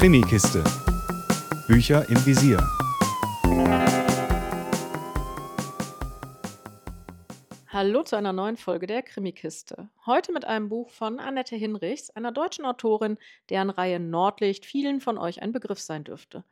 Krimikiste. Bücher im Visier. Hallo zu einer neuen Folge der Krimikiste. Heute mit einem Buch von Annette Hinrichs, einer deutschen Autorin, deren Reihe Nordlicht vielen von euch ein Begriff sein dürfte.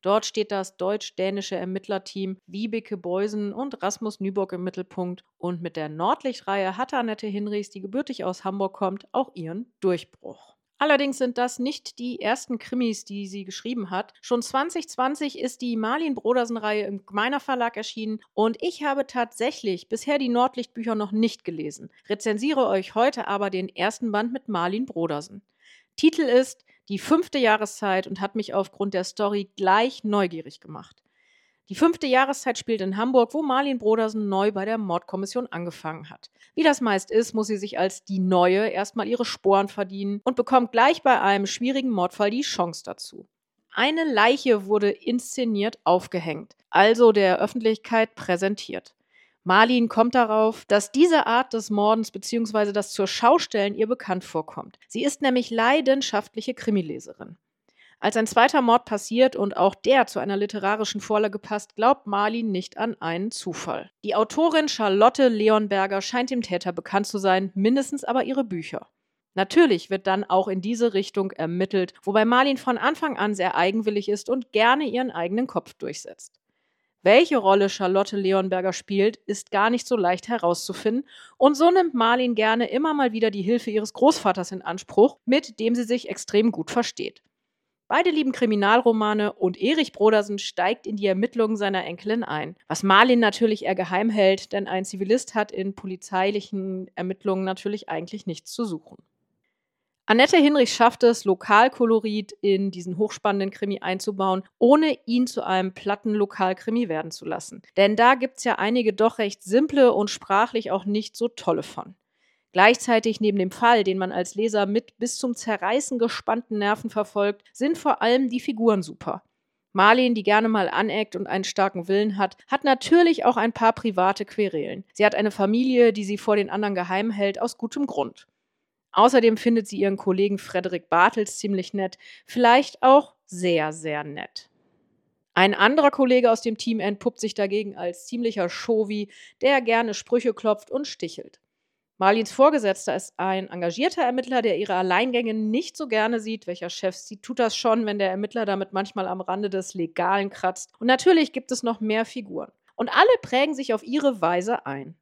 Dort steht das deutsch-dänische Ermittlerteam Wiebeke Beusen und Rasmus Nyborg im Mittelpunkt. Und mit der Nordlichtreihe hatte Annette Hinrichs, die gebürtig aus Hamburg kommt, auch ihren Durchbruch. Allerdings sind das nicht die ersten Krimis, die sie geschrieben hat. Schon 2020 ist die Marlin Brodersen-Reihe im Gmeiner Verlag erschienen und ich habe tatsächlich bisher die Nordlichtbücher noch nicht gelesen. Rezensiere euch heute aber den ersten Band mit Marlin Brodersen. Titel ist Die fünfte Jahreszeit und hat mich aufgrund der Story gleich neugierig gemacht. Die fünfte Jahreszeit spielt in Hamburg, wo Marlin Brodersen neu bei der Mordkommission angefangen hat. Wie das meist ist, muss sie sich als die Neue erstmal ihre Sporen verdienen und bekommt gleich bei einem schwierigen Mordfall die Chance dazu. Eine Leiche wurde inszeniert aufgehängt, also der Öffentlichkeit präsentiert. Marlin kommt darauf, dass diese Art des Mordens bzw. das zur Schaustellen ihr bekannt vorkommt. Sie ist nämlich leidenschaftliche Krimileserin. Als ein zweiter Mord passiert und auch der zu einer literarischen Vorlage passt, glaubt Marlin nicht an einen Zufall. Die Autorin Charlotte Leonberger scheint dem Täter bekannt zu sein, mindestens aber ihre Bücher. Natürlich wird dann auch in diese Richtung ermittelt, wobei Marlin von Anfang an sehr eigenwillig ist und gerne ihren eigenen Kopf durchsetzt. Welche Rolle Charlotte Leonberger spielt, ist gar nicht so leicht herauszufinden und so nimmt Marlin gerne immer mal wieder die Hilfe ihres Großvaters in Anspruch, mit dem sie sich extrem gut versteht. Beide lieben Kriminalromane und Erich Brodersen steigt in die Ermittlungen seiner Enkelin ein. Was Marlin natürlich eher geheim hält, denn ein Zivilist hat in polizeilichen Ermittlungen natürlich eigentlich nichts zu suchen. Annette Hinrich schafft es, Lokalkolorit in diesen hochspannenden Krimi einzubauen, ohne ihn zu einem platten Lokalkrimi werden zu lassen. Denn da gibt es ja einige doch recht simple und sprachlich auch nicht so tolle von. Gleichzeitig neben dem Fall, den man als Leser mit bis zum Zerreißen gespannten Nerven verfolgt, sind vor allem die Figuren super. Marlene, die gerne mal aneckt und einen starken Willen hat, hat natürlich auch ein paar private Querelen. Sie hat eine Familie, die sie vor den anderen geheim hält, aus gutem Grund. Außerdem findet sie ihren Kollegen Frederik Bartels ziemlich nett, vielleicht auch sehr, sehr nett. Ein anderer Kollege aus dem Team entpuppt sich dagegen als ziemlicher Chauvi, der gerne Sprüche klopft und stichelt. Marlins Vorgesetzter ist ein engagierter Ermittler, der ihre Alleingänge nicht so gerne sieht. Welcher Chef sie tut das schon, wenn der Ermittler damit manchmal am Rande des Legalen kratzt. Und natürlich gibt es noch mehr Figuren. Und alle prägen sich auf ihre Weise ein.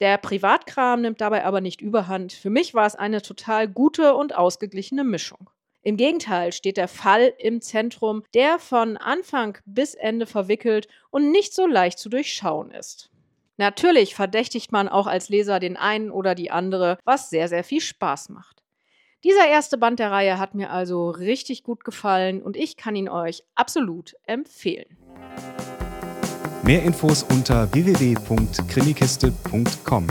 Der Privatkram nimmt dabei aber nicht überhand. Für mich war es eine total gute und ausgeglichene Mischung. Im Gegenteil steht der Fall im Zentrum, der von Anfang bis Ende verwickelt und nicht so leicht zu durchschauen ist. Natürlich verdächtigt man auch als Leser den einen oder die andere, was sehr, sehr viel Spaß macht. Dieser erste Band der Reihe hat mir also richtig gut gefallen und ich kann ihn euch absolut empfehlen. Mehr Infos unter www.krimikiste.com.